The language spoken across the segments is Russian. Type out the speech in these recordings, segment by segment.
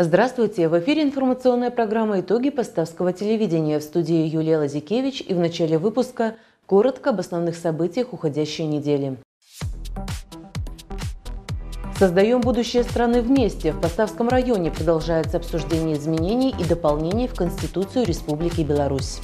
Здравствуйте! В эфире информационная программа «Итоги поставского телевидения» в студии Юлия Лазикевич и в начале выпуска коротко об основных событиях уходящей недели. Создаем будущее страны вместе. В Поставском районе продолжается обсуждение изменений и дополнений в Конституцию Республики Беларусь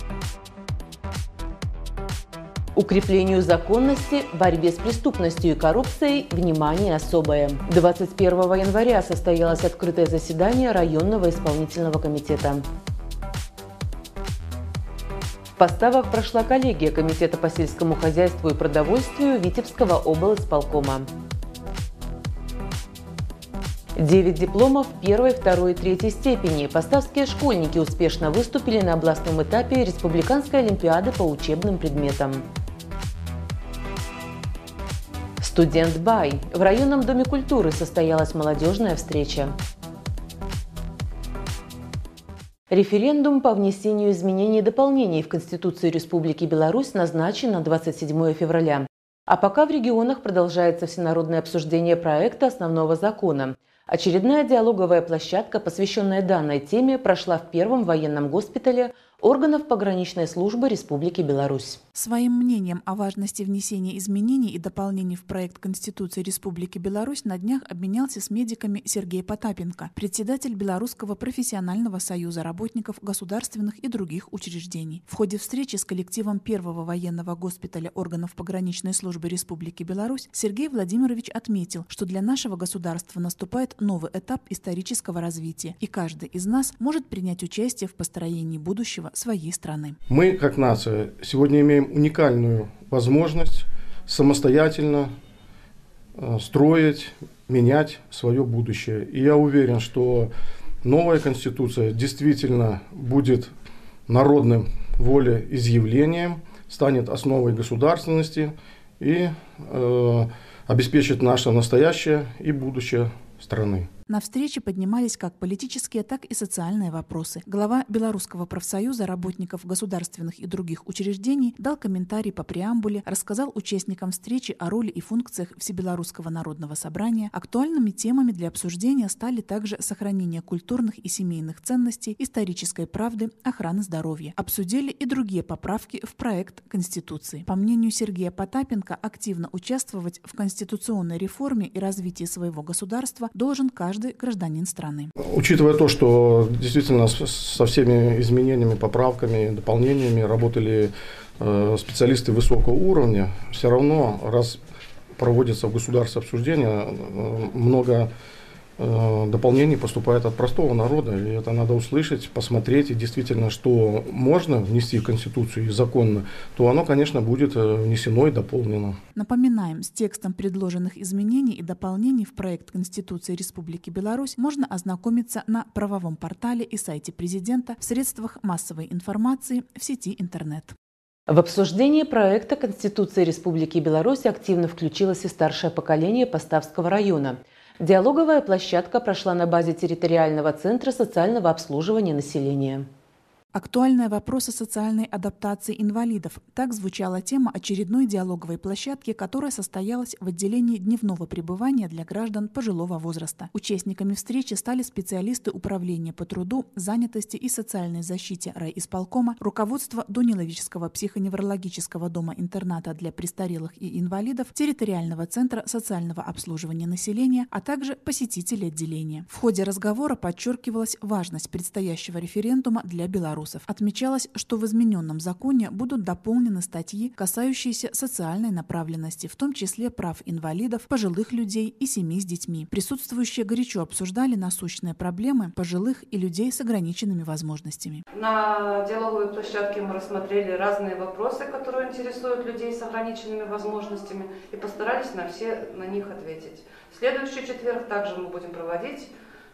укреплению законности, борьбе с преступностью и коррупцией внимание особое. 21 января состоялось открытое заседание районного исполнительного комитета. В поставах прошла коллегия Комитета по сельскому хозяйству и продовольствию Витебского облсполкома. Девять дипломов первой, второй и третьей степени. Поставские школьники успешно выступили на областном этапе Республиканской олимпиады по учебным предметам. Студент Бай. В районном доме культуры состоялась молодежная встреча. Референдум по внесению изменений и дополнений в Конституцию Республики Беларусь назначен на 27 февраля. А пока в регионах продолжается всенародное обсуждение проекта основного закона. Очередная диалоговая площадка, посвященная данной теме, прошла в первом военном госпитале органов пограничной службы Республики Беларусь. Своим мнением о важности внесения изменений и дополнений в проект Конституции Республики Беларусь на днях обменялся с медиками Сергей Потапенко, председатель Белорусского профессионального союза работников государственных и других учреждений. В ходе встречи с коллективом первого военного госпиталя органов пограничной службы Республики Беларусь Сергей Владимирович отметил, что для нашего государства наступает новый этап исторического развития, и каждый из нас может принять участие в построении будущего своей страны. Мы, как нация, сегодня имеем уникальную возможность самостоятельно э, строить, менять свое будущее. И я уверен, что новая конституция действительно будет народным волеизъявлением, станет основой государственности и э, обеспечит наше настоящее и будущее страны. На встрече поднимались как политические, так и социальные вопросы. Глава Белорусского профсоюза работников государственных и других учреждений дал комментарий по преамбуле, рассказал участникам встречи о роли и функциях Всебелорусского народного собрания. Актуальными темами для обсуждения стали также сохранение культурных и семейных ценностей, исторической правды, охраны здоровья. Обсудили и другие поправки в проект Конституции. По мнению Сергея Потапенко, активно участвовать в конституционной реформе и развитии своего государства должен каждый каждый гражданин страны. Учитывая то, что действительно со всеми изменениями, поправками, дополнениями работали э, специалисты высокого уровня, все равно раз проводится в государстве обсуждение, э, много Э, дополнений поступает от простого народа, и это надо услышать, посмотреть, и действительно, что можно внести в Конституцию и законно, то оно, конечно, будет э, внесено и дополнено. Напоминаем, с текстом предложенных изменений и дополнений в проект Конституции Республики Беларусь можно ознакомиться на правовом портале и сайте президента в средствах массовой информации в сети интернет. В обсуждение проекта Конституции Республики Беларусь активно включилось и старшее поколение Поставского района – Диалоговая площадка прошла на базе территориального центра социального обслуживания населения. Актуальные вопросы социальной адаптации инвалидов. Так звучала тема очередной диалоговой площадки, которая состоялась в отделении дневного пребывания для граждан пожилого возраста. Участниками встречи стали специалисты Управления по труду, занятости и социальной защите райисполкома, руководство Дуниловического психоневрологического дома-интерната для престарелых и инвалидов, территориального центра социального обслуживания населения, а также посетители отделения. В ходе разговора подчеркивалась важность предстоящего референдума для Беларуси вопросов. Отмечалось, что в измененном законе будут дополнены статьи, касающиеся социальной направленности, в том числе прав инвалидов, пожилых людей и семей с детьми. Присутствующие горячо обсуждали насущные проблемы пожилых и людей с ограниченными возможностями. На диалоговой площадке мы рассмотрели разные вопросы, которые интересуют людей с ограниченными возможностями и постарались на все на них ответить. В следующий четверг также мы будем проводить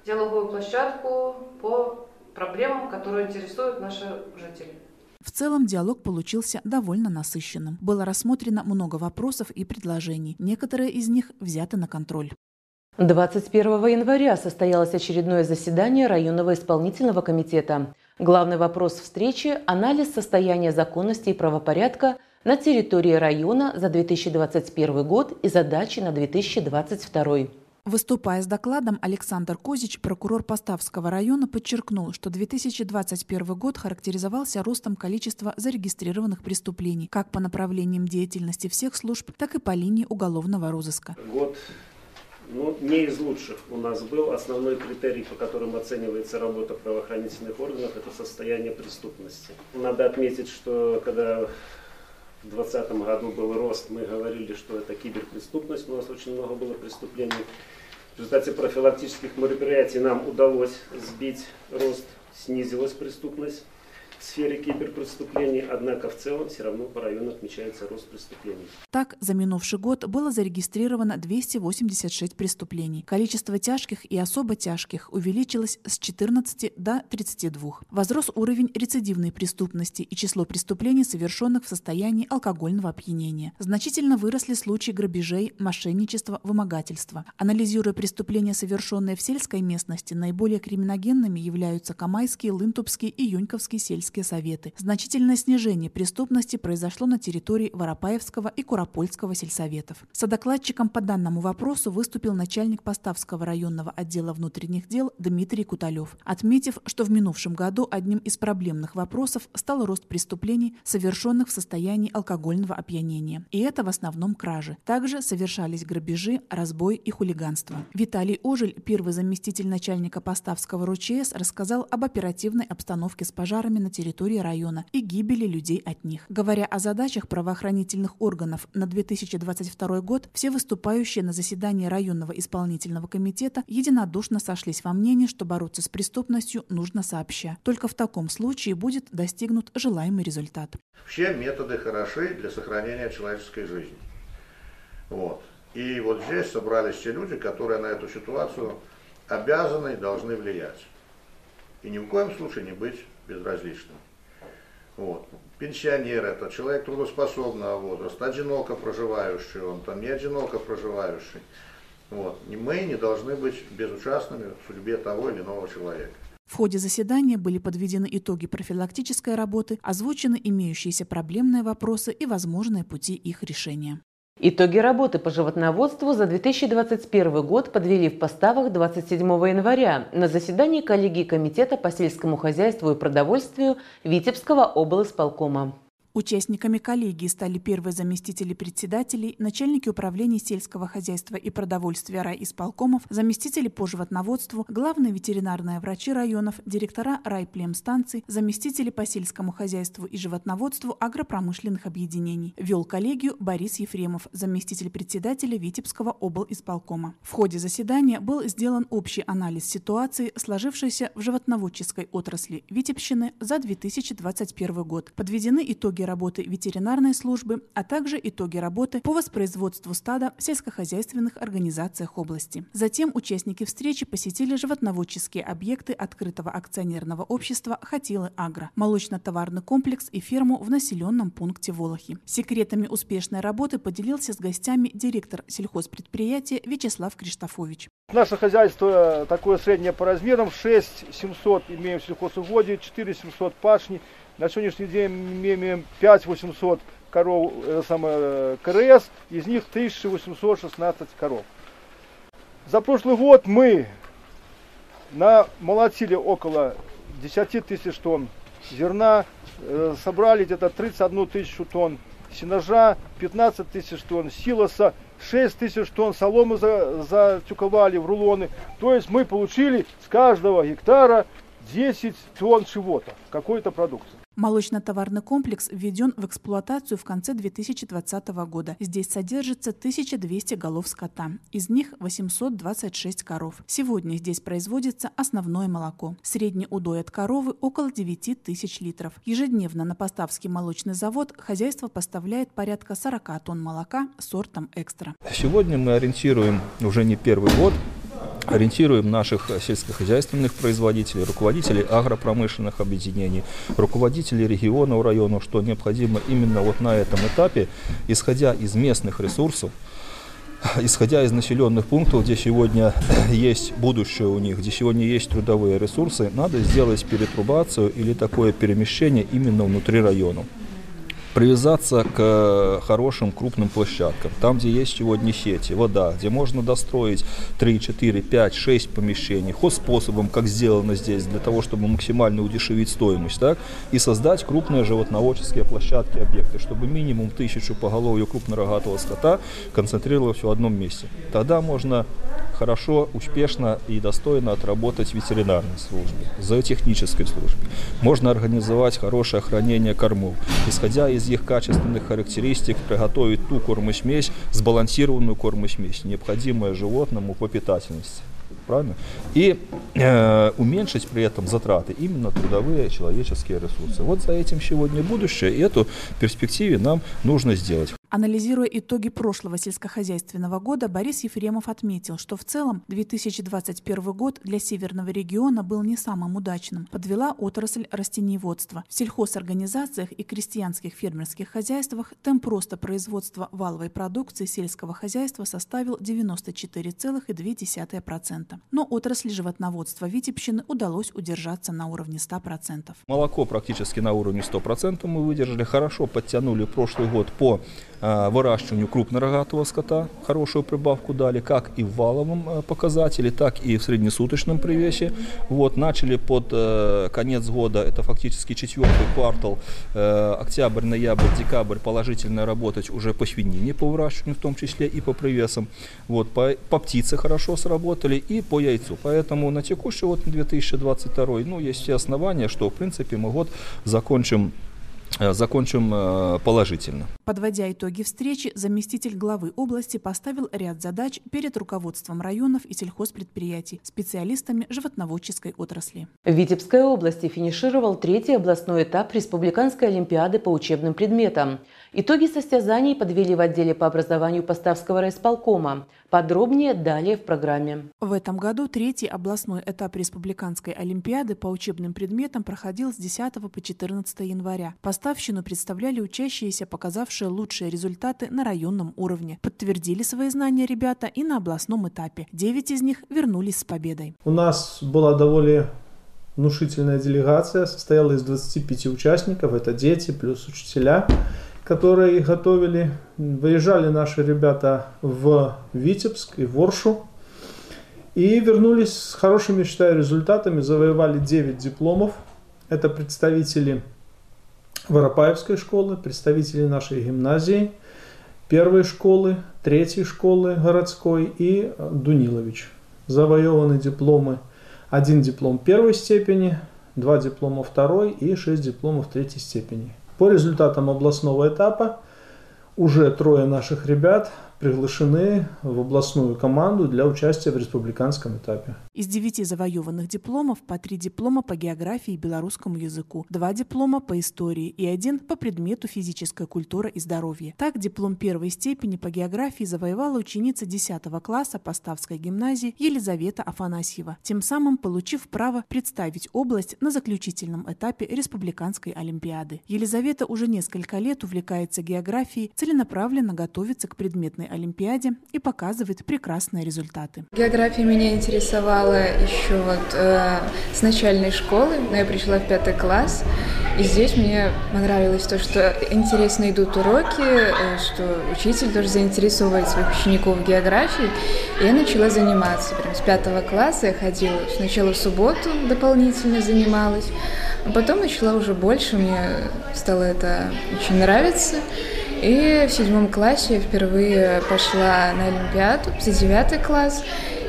диалоговую площадку по проблемам, которые интересуют наших жителей. В целом диалог получился довольно насыщенным. Было рассмотрено много вопросов и предложений. Некоторые из них взяты на контроль. 21 января состоялось очередное заседание районного исполнительного комитета. Главный вопрос встречи – анализ состояния законности и правопорядка на территории района за 2021 год и задачи на 2022. Выступая с докладом, Александр Козич, прокурор Поставского района, подчеркнул, что 2021 год характеризовался ростом количества зарегистрированных преступлений как по направлениям деятельности всех служб, так и по линии уголовного розыска. Год ну, не из лучших у нас был. Основной критерий, по которому оценивается работа правоохранительных органов, это состояние преступности. Надо отметить, что когда в 2020 году был рост, мы говорили, что это киберпреступность, у нас очень много было преступлений. В результате профилактических мероприятий нам удалось сбить рост, снизилась преступность в сфере киберпреступлений, однако в целом все равно по району отмечается рост преступлений. Так, за минувший год было зарегистрировано 286 преступлений. Количество тяжких и особо тяжких увеличилось с 14 до 32. Возрос уровень рецидивной преступности и число преступлений, совершенных в состоянии алкогольного опьянения. Значительно выросли случаи грабежей, мошенничества, вымогательства. Анализируя преступления, совершенные в сельской местности, наиболее криминогенными являются Камайские, Лынтупские и Юньковские сельские сельские советы. Значительное снижение преступности произошло на территории Воропаевского и Куропольского сельсоветов. Содокладчиком по данному вопросу выступил начальник Поставского районного отдела внутренних дел Дмитрий Куталев, отметив, что в минувшем году одним из проблемных вопросов стал рост преступлений, совершенных в состоянии алкогольного опьянения. И это в основном кражи. Также совершались грабежи, разбой и хулиганство. Виталий Ожель, первый заместитель начальника Поставского РУЧС, рассказал об оперативной обстановке с пожарами на территории территории района и гибели людей от них. Говоря о задачах правоохранительных органов на 2022 год, все выступающие на заседании районного исполнительного комитета единодушно сошлись во мнении, что бороться с преступностью нужно сообща. Только в таком случае будет достигнут желаемый результат. Все методы хороши для сохранения человеческой жизни. Вот. И вот здесь собрались те люди, которые на эту ситуацию обязаны и должны влиять. И ни в коем случае не быть безразличным. Вот. Пенсионер это человек трудоспособного возраста, одиноко проживающий, он там не одиноко проживающий. Вот. И мы не должны быть безучастными в судьбе того или иного человека. В ходе заседания были подведены итоги профилактической работы, озвучены имеющиеся проблемные вопросы и возможные пути их решения. Итоги работы по животноводству за 2021 год подвели в поставах 27 января на заседании коллегии Комитета по сельскому хозяйству и продовольствию Витебского облсполкома. Участниками коллегии стали первые заместители председателей, начальники управления сельского хозяйства и продовольствия райисполкомов, заместители по животноводству, главные ветеринарные врачи районов, директора райплемстанций, заместители по сельскому хозяйству и животноводству агропромышленных объединений. Вел коллегию Борис Ефремов, заместитель председателя Витебского облисполкома. В ходе заседания был сделан общий анализ ситуации, сложившейся в животноводческой отрасли Витебщины за 2021 год. Подведены итоги итоги работы ветеринарной службы, а также итоги работы по воспроизводству стада в сельскохозяйственных организациях области. Затем участники встречи посетили животноводческие объекты открытого акционерного общества «Хатилы Агро», молочно-товарный комплекс и ферму в населенном пункте Волохи. Секретами успешной работы поделился с гостями директор сельхозпредприятия Вячеслав Криштофович. Наше хозяйство такое среднее по размерам, 6 700 имеем сельхозугодий, 4 700 пашни, на сегодняшний день мы имеем 5 800 коров, это самое, КРС, из них 1816 коров. За прошлый год мы намолотили около 10 тысяч тонн зерна, э, собрали где-то 31 тысячу тонн сенажа, 15 тысяч тонн силоса, 6 тысяч тонн соломы затюковали в рулоны. То есть мы получили с каждого гектара 10 тонн чего-то, какой-то продукции. Молочно-товарный комплекс введен в эксплуатацию в конце 2020 года. Здесь содержится 1200 голов скота, из них 826 коров. Сегодня здесь производится основное молоко. Средний удой от коровы около 9 тысяч литров. Ежедневно на Поставский молочный завод хозяйство поставляет порядка 40 тонн молока сортом экстра. Сегодня мы ориентируем уже не первый год ориентируем наших сельскохозяйственных производителей, руководителей агропромышленных объединений, руководителей регионов, районов, что необходимо именно вот на этом этапе, исходя из местных ресурсов, исходя из населенных пунктов, где сегодня есть будущее у них, где сегодня есть трудовые ресурсы, надо сделать перетрубацию или такое перемещение именно внутри районов. Привязаться к э, хорошим крупным площадкам, там, где есть сегодня сети, вода, где можно достроить 3, 4, 5, 6 помещений, способом, как сделано здесь, для того, чтобы максимально удешевить стоимость, так, и создать крупные животноводческие площадки, объекты, чтобы минимум тысячу поголовью крупнорогатого скота концентрировалось в одном месте. Тогда можно хорошо, успешно и достойно отработать в ветеринарной службе, зоотехнической службе. Можно организовать хорошее хранение кормов, исходя из их качественных характеристик, приготовить ту кормосмесь, сбалансированную кормосмесь, необходимую животному по питательности правильно? И э, уменьшить при этом затраты именно трудовые человеческие ресурсы. Вот за этим сегодня будущее, и эту перспективе нам нужно сделать. Анализируя итоги прошлого сельскохозяйственного года, Борис Ефремов отметил, что в целом 2021 год для северного региона был не самым удачным. Подвела отрасль растениеводства. В сельхозорганизациях и крестьянских фермерских хозяйствах темп роста производства валовой продукции сельского хозяйства составил 94,2%. Но отрасли животноводства Витебщины удалось удержаться на уровне 100%. Молоко практически на уровне 100% мы выдержали. Хорошо подтянули прошлый год по выращиванию крупнорогатого скота хорошую прибавку дали, как и в валовом э, показателе, так и в среднесуточном привесе. Вот, начали под э, конец года, это фактически четвертый квартал, октябрь, ноябрь, декабрь положительно работать уже по свинине, по выращиванию в том числе и по привесам. Вот, по, по птице хорошо сработали и по яйцу. Поэтому на текущий год 2022 ну, есть все основания, что в принципе мы год закончим Э, закончим э, положительно. Подводя итоги встречи, заместитель главы области поставил ряд задач перед руководством районов и сельхозпредприятий, специалистами животноводческой отрасли. В Витебской области финишировал третий областной этап Республиканской олимпиады по учебным предметам. Итоги состязаний подвели в отделе по образованию Поставского райисполкома. Подробнее далее в программе. В этом году третий областной этап Республиканской Олимпиады по учебным предметам проходил с 10 по 14 января. Поставщину представляли учащиеся, показавшие лучшие результаты на районном уровне. Подтвердили свои знания ребята и на областном этапе. Девять из них вернулись с победой. У нас была довольно внушительная делегация, состояла из 25 участников, это дети плюс учителя которые готовили. Выезжали наши ребята в Витебск и в Оршу. И вернулись с хорошими, считаю, результатами. Завоевали 9 дипломов. Это представители Воропаевской школы, представители нашей гимназии, первой школы, третьей школы городской и Дунилович. Завоеваны дипломы. Один диплом первой степени, два диплома второй и шесть дипломов третьей степени. По результатам областного этапа уже трое наших ребят приглашены в областную команду для участия в республиканском этапе. Из девяти завоеванных дипломов по три диплома по географии и белорусскому языку, два диплома по истории и один по предмету физическая культура и здоровье. Так, диплом первой степени по географии завоевала ученица 10 класса Поставской гимназии Елизавета Афанасьева, тем самым получив право представить область на заключительном этапе Республиканской Олимпиады. Елизавета уже несколько лет увлекается географией, целенаправленно готовится к предметной Олимпиаде и показывает прекрасные результаты. География меня интересовала еще вот э, с начальной школы, но я пришла в пятый класс, и здесь мне понравилось то, что интересно идут уроки, э, что учитель тоже заинтересовывает своих учеников в географии, и я начала заниматься. Прям с пятого класса я ходила сначала в субботу дополнительно занималась, а потом начала уже больше, мне стало это очень нравиться. И в седьмом классе я впервые пошла на Олимпиаду за девятый класс.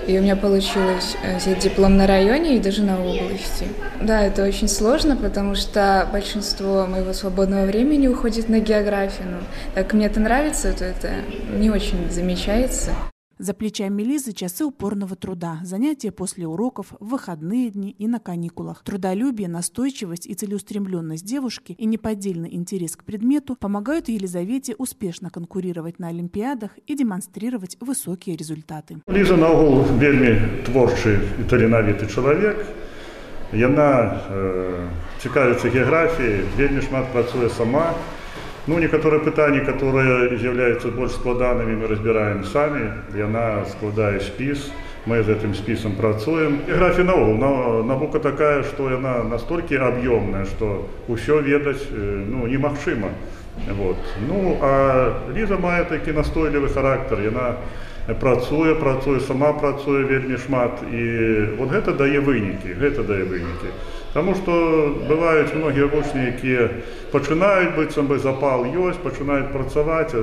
И у меня получилось э, взять диплом на районе и даже на области. Да, это очень сложно, потому что большинство моего свободного времени уходит на географию. Но так мне это нравится, то это не очень замечается. За плечами Лизы часы упорного труда, занятия после уроков, в выходные дни и на каникулах. Трудолюбие, настойчивость и целеустремленность девушки и неподдельный интерес к предмету помогают Елизавете успешно конкурировать на Олимпиадах и демонстрировать высокие результаты. Лиза наогул вельмі творчы і таленавіты чалавек. Яна э, цікавіцца геаграфіяй, вельмі шмат працуе сама. Ну, некоторые пытания, которые являются больше складанными, мы разбираем сами. Яна складае спіс, мы з этим спісам працуем. Геаграфія наогул навука такая, што яна настолькі аб'ёмная, што ўсё ведаць ну, немагчыма. Вот. Ну, а Ліза має такий настойлівий характер, яна працуе, працуе, сама працуе вельмі шмат. І от гэта дае вынікі, гэта дае вынікі. Таму што бываюць многія вучні, якія пачынаюць быццам бы запал ёсць, пачынаюць працаваць,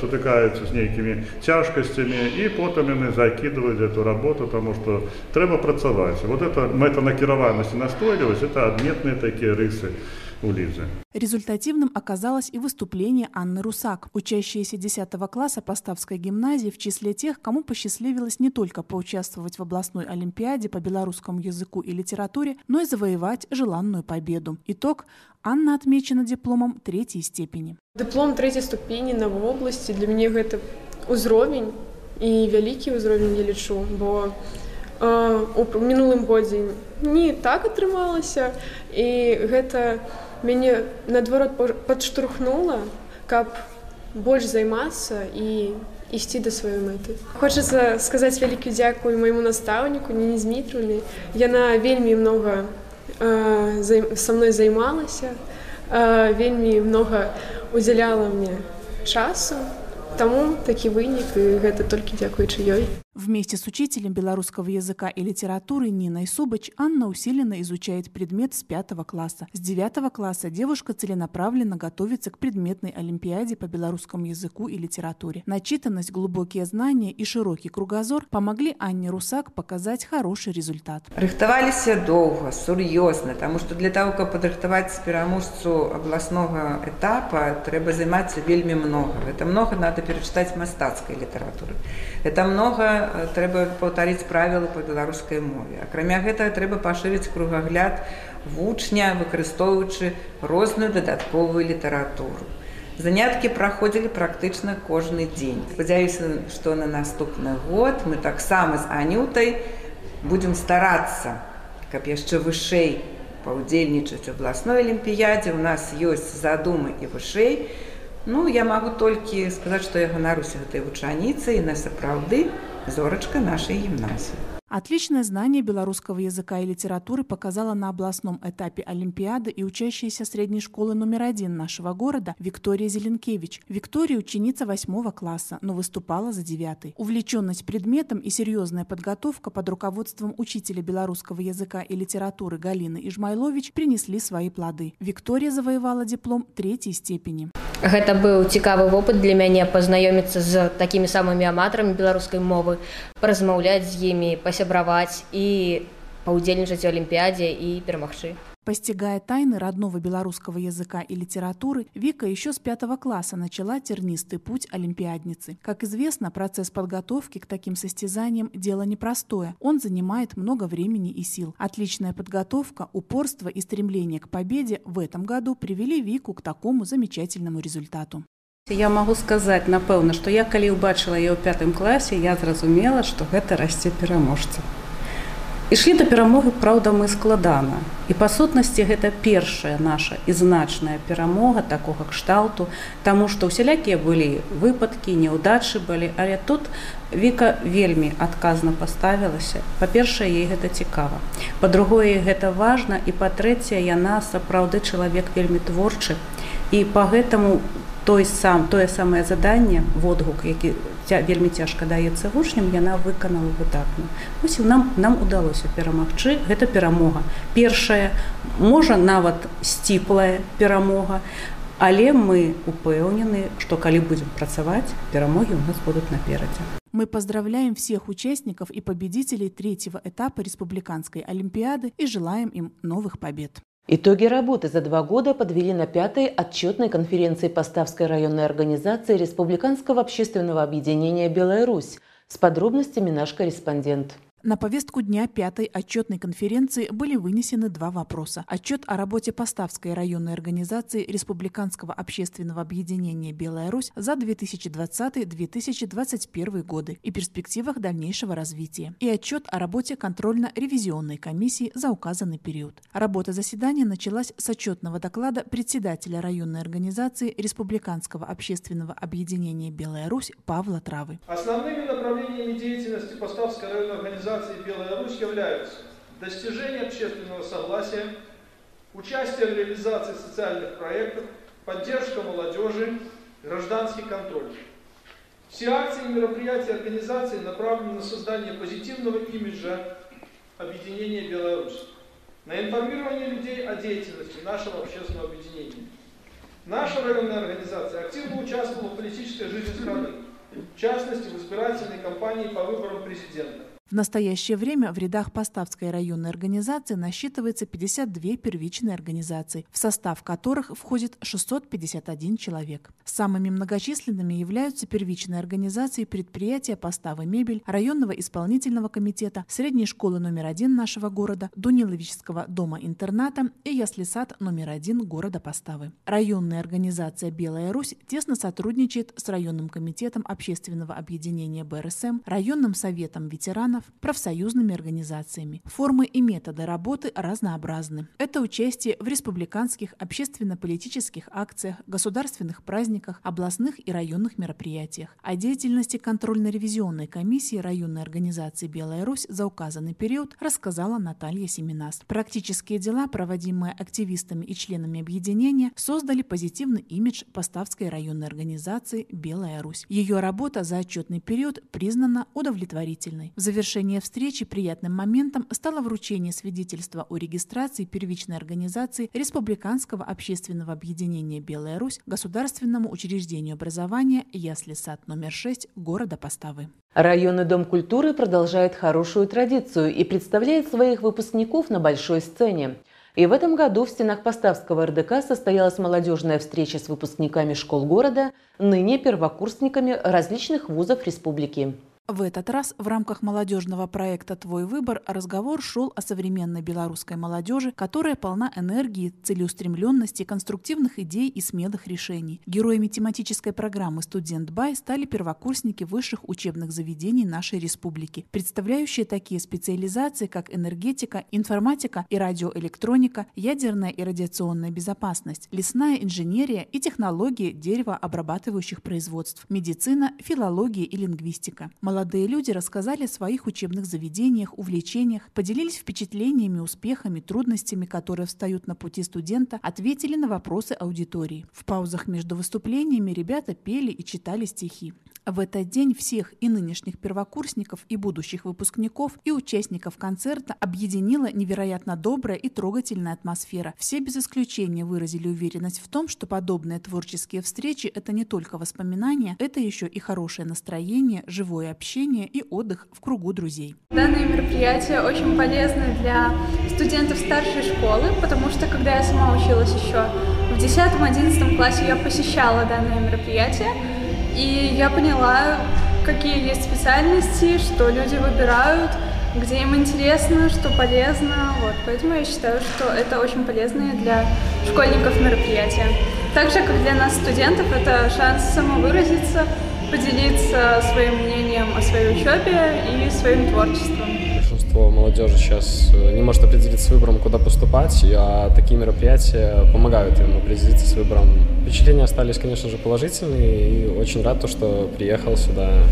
сутыкаюцца з нейкімі цяжкасцямі і потым яны закідваюць эту работу, таму што трэба працаваць. Вот это мэтанакіраванасць і настойлівасць это адметныя такія рысы у Лизы. Результативным оказалось и выступление Анны Русак, учащейся 10 класса Поставской гимназии в числе тех, кому посчастливилось не только поучаствовать в областной олимпиаде по белорусскому языку и литературе, но и завоевать желанную победу. Итог – Анна отмечена дипломом третьей степени. Диплом третьей ступени на области для меня это узровень и великий узровень я лечу, бо э, у минулым годзе не так атрымалася і гэта мяне наадварот падштурхнула, каб больш займацца і ісці да сваёй мэты. Хочацца сказаць вялікі дзякуй майму настаўніку Ніні Змітрулі. Яна вельмі многа э, са мной займалася, э, вельмі многа удзяляла мне часу. Таму такі вынік і гэта толькі дзякуючы ёй. Вместе с учителем белорусского языка и литературы Ниной Субач Анна усиленно изучает предмет с пятого класса. С девятого класса девушка целенаправленно готовится к предметной олимпиаде по белорусскому языку и литературе. Начитанность, глубокие знания и широкий кругозор помогли Анне Русак показать хороший результат. Рыхтовались долго, серьезно, потому что для того, как подрыхтовать переможцу областного этапа, треба заниматься вельми много. Это много надо перечитать мастацкой литературы. Это много трэба паўтарыць правілы па беларускай мове. Акрамя гэтага трэба пашырыць кругагляд вучня, выкарыстоўваючы розную дадатковую літаратуру. Заняткі праходзілі практычна кожны дзень. Спадзяюся, што на наступны год мы таксама з анютай будзем старацца, каб яшчэ вышэй паўдзельнічаць у абласной алімпіядзе. У нас ёсць задумы і вышэй. Ну я магу толькі сказаць, што я ганаруся гэтай вучаніцай на сапраўды зорочка нашей гимназии. Отличное знание белорусского языка и литературы показала на областном этапе Олимпиады и учащаяся средней школы номер один нашего города Виктория Зеленкевич. Виктория – ученица восьмого класса, но выступала за девятый. Увлеченность предметом и серьезная подготовка под руководством учителя белорусского языка и литературы Галины Ижмайлович принесли свои плоды. Виктория завоевала диплом третьей степени. Гэта быў цікавы вопыт для мяне пазнаёміцца з такімі самымі аматарамі беларускай мовы, паразмаўляць з імі, пасябраваць і паўдзельнічаць у алімпіядзе і перамагчы. Постигая тайны родного белорусского языка и литературы, Вика еще с пятого класса начала тернистый путь олимпиадницы. Как известно, процесс подготовки к таким состязаниям – дело непростое. Он занимает много времени и сил. Отличная подготовка, упорство и стремление к победе в этом году привели Вику к такому замечательному результату. Я могу сказать, напэўна, что я калі ўбачыла яе ў пятым класе, я зразумела, што гэта расце пераможца. Ішлі да перамоги, праўда, мы складана. І па сутнасці гэта першая наша і значная перамога такога кшталту, таму што ўсялякія былі выпадкі, няўдачы былі, але тут Віка вельмі адказна паставілася. Па-першае, ей гэта цікава. Па-другое, гэта важна і па-трэцяе, яна сапраўды чалавек вельмі творчы. І па гэтаму той сам тое самае заданне водгук які ця, вельмі цяжка даецца вучням яна выканала выдатна ось нам нам удалося перамагчы. Гэта перамога. Першая можа нават сціплая перамога але мы упэўнены што калі будзем працаваць перамогі у нас будуць наперадзе. Мы поздравляем всех участников и победителей третьего этапа Республиканской Олимпиады и желаем им новых побед. Итоги работы за два года подвели на пятой отчетной конференции Поставской районной организации Республиканского общественного объединения «Белая Русь». С подробностями наш корреспондент. На повестку дня пятой отчетной конференции были вынесены два вопроса. Отчет о работе Поставской районной организации Республиканского общественного объединения «Белая Русь» за 2020-2021 годы и перспективах дальнейшего развития. И отчет о работе контрольно-ревизионной комиссии за указанный период. Работа заседания началась с отчетного доклада председателя районной организации Республиканского общественного объединения «Белая Русь» Павла Травы. Основными направлениями деятельности Поставской районной организации организации «Белая Русь» являются достижение общественного согласия, участие в реализации социальных проектов, поддержка молодежи, гражданский контроль. Все акции и мероприятия организации направлены на создание позитивного имиджа объединения Беларусь, на информирование людей о деятельности нашего общественного объединения. Наша районная организация активно участвовала в политической жизни страны, в частности в избирательной кампании по выборам президента. В настоящее время в рядах Поставской районной организации насчитывается 52 первичные организации, в состав которых входит 651 человек. Самыми многочисленными являются первичные организации предприятия «Поставы мебель», районного исполнительного комитета, средней школы номер один нашего города, Дуниловического дома-интерната и ясли-сад номер один города Поставы. Районная организация «Белая Русь» тесно сотрудничает с районным комитетом общественного объединения БРСМ, районным советом ветеранов, профсоюзными организациями. Формы и методы работы разнообразны. Это участие в республиканских общественно-политических акциях, государственных праздниках, областных и районных мероприятиях. О деятельности контрольно-ревизионной комиссии районной организации «Белая Русь» за указанный период рассказала Наталья Семенас. Практические дела, проводимые активистами и членами объединения, создали позитивный имидж Поставской районной организации «Белая Русь». Ее работа за отчетный период признана удовлетворительной. В завершении завершение встречи приятным моментом стало вручение свидетельства о регистрации первичной организации Республиканского общественного объединения «Белая Русь» государственному учреждению образования «Ясли сад номер 6» города Поставы. Районный дом культуры продолжает хорошую традицию и представляет своих выпускников на большой сцене. И в этом году в стенах Поставского РДК состоялась молодежная встреча с выпускниками школ города, ныне первокурсниками различных вузов республики. В этот раз в рамках молодежного проекта «Твой выбор» разговор шел о современной белорусской молодежи, которая полна энергии, целеустремленности, конструктивных идей и смелых решений. Героями тематической программы «Студент Бай» стали первокурсники высших учебных заведений нашей республики, представляющие такие специализации, как энергетика, информатика и радиоэлектроника, ядерная и радиационная безопасность, лесная инженерия и технологии деревообрабатывающих производств, медицина, филология и лингвистика. Молодые люди рассказали о своих учебных заведениях, увлечениях, поделились впечатлениями, успехами, трудностями, которые встают на пути студента, ответили на вопросы аудитории. В паузах между выступлениями ребята пели и читали стихи. В этот день всех и нынешних первокурсников, и будущих выпускников, и участников концерта объединила невероятно добрая и трогательная атмосфера. Все без исключения выразили уверенность в том, что подобные творческие встречи – это не только воспоминания, это еще и хорошее настроение, живое общение и отдых в кругу друзей. Данное мероприятие очень полезно для студентов старшей школы, потому что когда я сама училась еще в 10-11 классе, я посещала данное мероприятие, и я поняла, какие есть специальности, что люди выбирают, где им интересно, что полезно. Вот. Поэтому я считаю, что это очень полезное для школьников мероприятие. Так же, как для нас, студентов, это шанс самовыразиться, поделиться своим мнением о своей учебе и своим творчеством большинство молодежи сейчас э, не может определиться с выбором, куда поступать, а такие мероприятия помогают им определиться с выбором. Впечатления остались, конечно же, положительные, и очень рад, то, что приехал сюда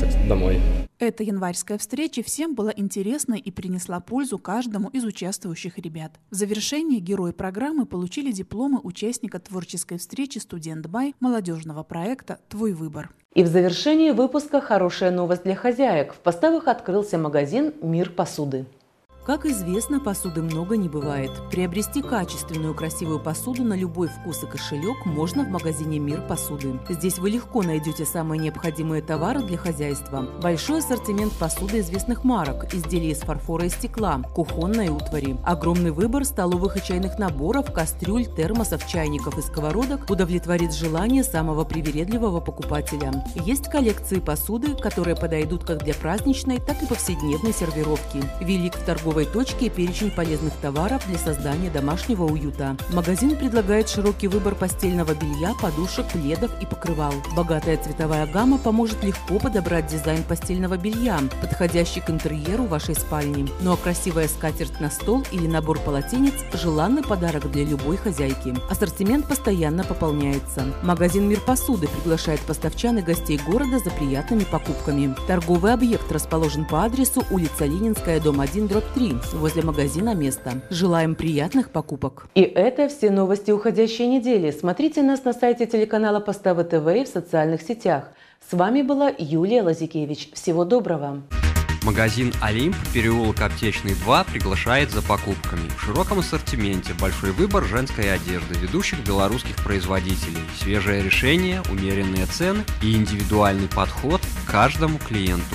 так, домой. Эта январская встреча всем была интересна и принесла пользу каждому из участвующих ребят. В завершении герои программы получили дипломы участника творческой встречи «Студент Бай» молодежного проекта «Твой выбор». И в завершении выпуска хорошая новость для хозяек. В поставах открылся магазин «Мир посуды». Как известно, посуды много не бывает. Приобрести качественную красивую посуду на любой вкус и кошелек можно в магазине «Мир посуды». Здесь вы легко найдете самые необходимые товары для хозяйства. Большой ассортимент посуды известных марок, изделий из фарфора и стекла, кухонной утвари. Огромный выбор столовых и чайных наборов, кастрюль, термосов, чайников и сковородок удовлетворит желание самого привередливого покупателя. Есть коллекции посуды, которые подойдут как для праздничной, так и повседневной сервировки. Велик в торговой торговой точке перечень полезных товаров для создания домашнего уюта. Магазин предлагает широкий выбор постельного белья, подушек, пледов и покрывал. Богатая цветовая гамма поможет легко подобрать дизайн постельного белья, подходящий к интерьеру вашей спальни. Ну а красивая скатерть на стол или набор полотенец – желанный подарок для любой хозяйки. Ассортимент постоянно пополняется. Магазин «Мир посуды» приглашает поставчан и гостей города за приятными покупками. Торговый объект расположен по адресу улица Ленинская, дом 1, дробь 3, 3 возле магазина «Место». Желаем приятных покупок. И это все новости уходящей недели. Смотрите нас на сайте телеканала Поставы ТВ и в социальных сетях. С вами была Юлия Лазикевич. Всего доброго. Магазин «Олимп», переулок Аптечный 2 приглашает за покупками. В широком ассортименте большой выбор женской одежды ведущих белорусских производителей, свежее решение, умеренные цены и индивидуальный подход к каждому клиенту.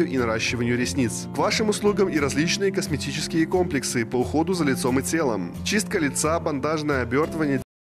и наращиванию ресниц. К вашим услугам и различные косметические комплексы по уходу за лицом и телом. Чистка лица, бандажное обертывание,